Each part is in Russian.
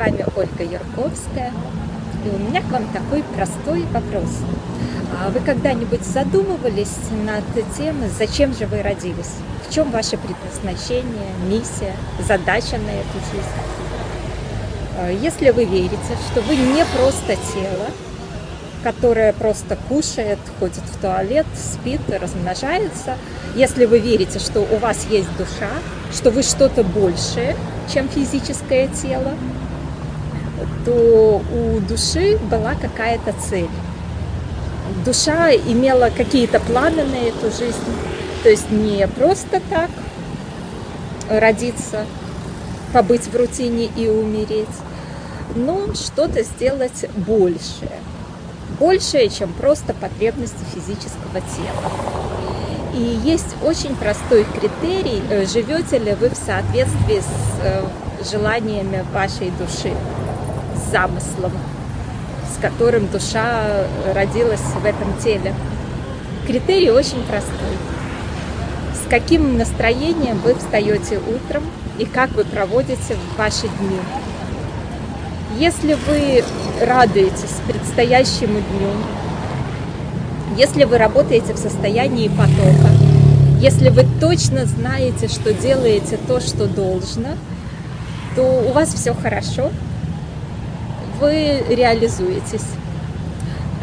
вами Ольга Ярковская. И у меня к вам такой простой вопрос. А вы когда-нибудь задумывались над тем, зачем же вы родились? В чем ваше предназначение, миссия, задача на эту жизнь? А если вы верите, что вы не просто тело, которое просто кушает, ходит в туалет, спит, размножается, если вы верите, что у вас есть душа, что вы что-то большее, чем физическое тело, то у души была какая-то цель. Душа имела какие-то планы на эту жизнь. То есть не просто так родиться, побыть в рутине и умереть, но что-то сделать большее. Большее, чем просто потребности физического тела. И есть очень простой критерий, э, живете ли вы в соответствии с э, желаниями вашей души, замыслом, с которым душа родилась в этом теле. Критерий очень простой. С каким настроением вы встаете утром и как вы проводите ваши дни. Если вы радуетесь предстоящему дню, если вы работаете в состоянии потока, если вы точно знаете, что делаете то, что должно, то у вас все хорошо, вы реализуетесь.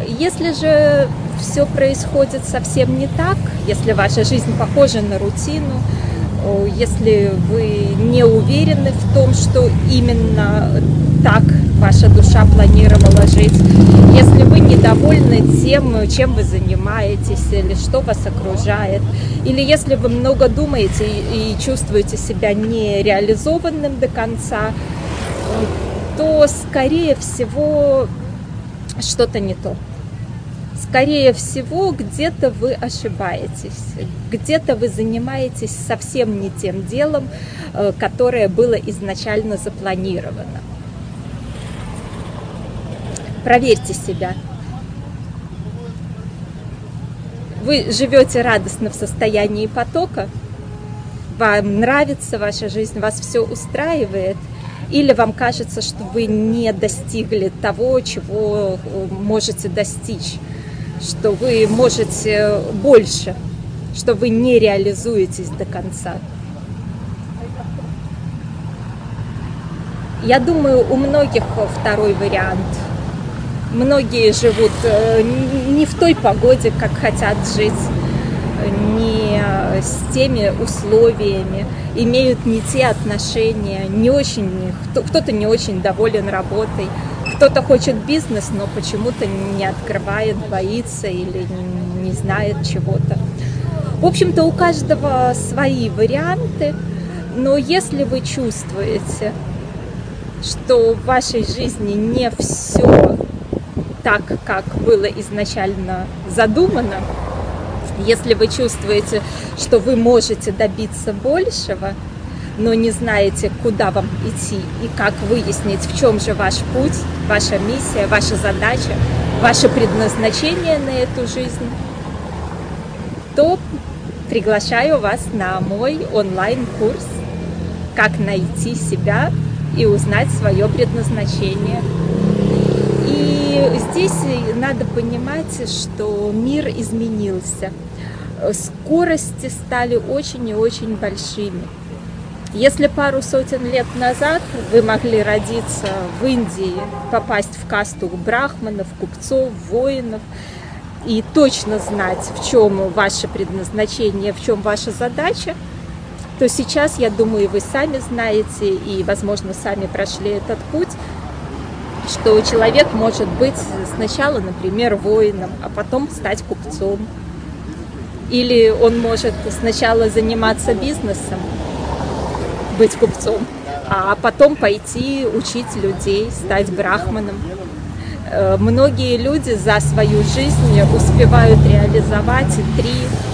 Если же все происходит совсем не так, если ваша жизнь похожа на рутину, если вы не уверены в том, что именно так ваша душа планировала жить, если вы недовольны тем, чем вы занимаетесь или что вас окружает, или если вы много думаете и чувствуете себя нереализованным до конца, то, скорее всего, что-то не то. Скорее всего, где-то вы ошибаетесь, где-то вы занимаетесь совсем не тем делом, э, которое было изначально запланировано. Проверьте себя. Вы живете радостно в состоянии потока, вам нравится ваша жизнь, вас все устраивает, или вам кажется, что вы не достигли того, чего э, можете достичь что вы можете больше, что вы не реализуетесь до конца. Я думаю, у многих второй вариант. Многие живут э, не в той погоде, как хотят жить, с теми условиями, имеют не те отношения, не очень, кто-то не очень доволен работой, кто-то хочет бизнес, но почему-то не открывает, боится или не знает чего-то. В общем-то, у каждого свои варианты, но если вы чувствуете, что в вашей жизни не все так, как было изначально задумано, если вы чувствуете, что вы можете добиться большего, но не знаете, куда вам идти и как выяснить, в чем же ваш путь, ваша миссия, ваша задача, ваше предназначение на эту жизнь, то приглашаю вас на мой онлайн-курс «Как найти себя и узнать свое предназначение». Здесь надо понимать, что мир изменился. Скорости стали очень и очень большими. Если пару сотен лет назад вы могли родиться в Индии, попасть в касту брахманов, купцов, воинов и точно знать, в чем ваше предназначение, в чем ваша задача, то сейчас, я думаю, вы сами знаете и, возможно, сами прошли этот путь, что человек может быть сначала, например, воином, а потом стать купцом. Или он может сначала заниматься бизнесом, быть купцом, а потом пойти учить людей, стать брахманом. Э, многие люди за свою жизнь успевают реализовать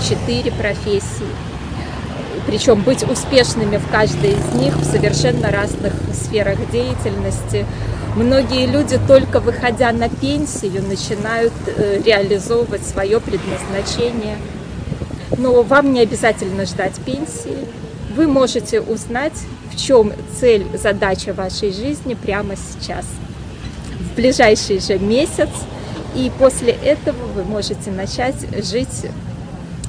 3-4 профессии. Причем быть успешными в каждой из них в совершенно разных сферах деятельности. Многие люди, только выходя на пенсию, начинают э, реализовывать свое предназначение. Но вам не обязательно ждать пенсии вы можете узнать, в чем цель, задача вашей жизни прямо сейчас, в ближайший же месяц. И после этого вы можете начать жить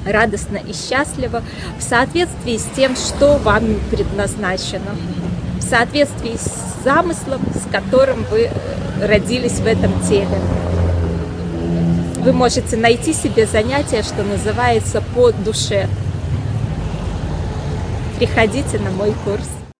радостно и счастливо в соответствии с тем, что вам предназначено, в соответствии с замыслом, с которым вы родились в этом теле. Вы можете найти себе занятие, что называется, по душе. Приходите на мой курс.